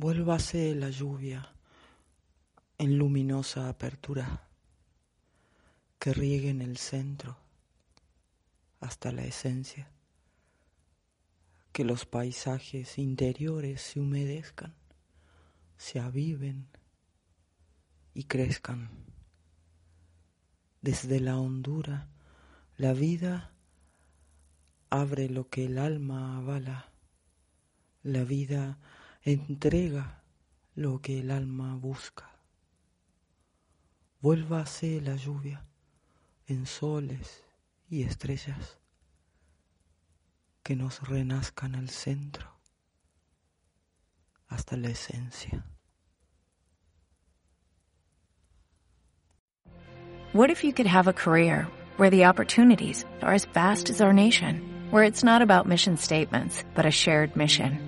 Vuélvase la lluvia en luminosa apertura que riegue en el centro hasta la esencia, que los paisajes interiores se humedezcan, se aviven y crezcan. Desde la hondura, la vida abre lo que el alma avala, la vida entrega lo que el alma busca. Vuélvase la lluvia en soles y estrellas que nos renazcan al centro hasta la esencia. What if you could have a career where the opportunities are as vast as our nation, where it's not about mission statements, but a shared mission?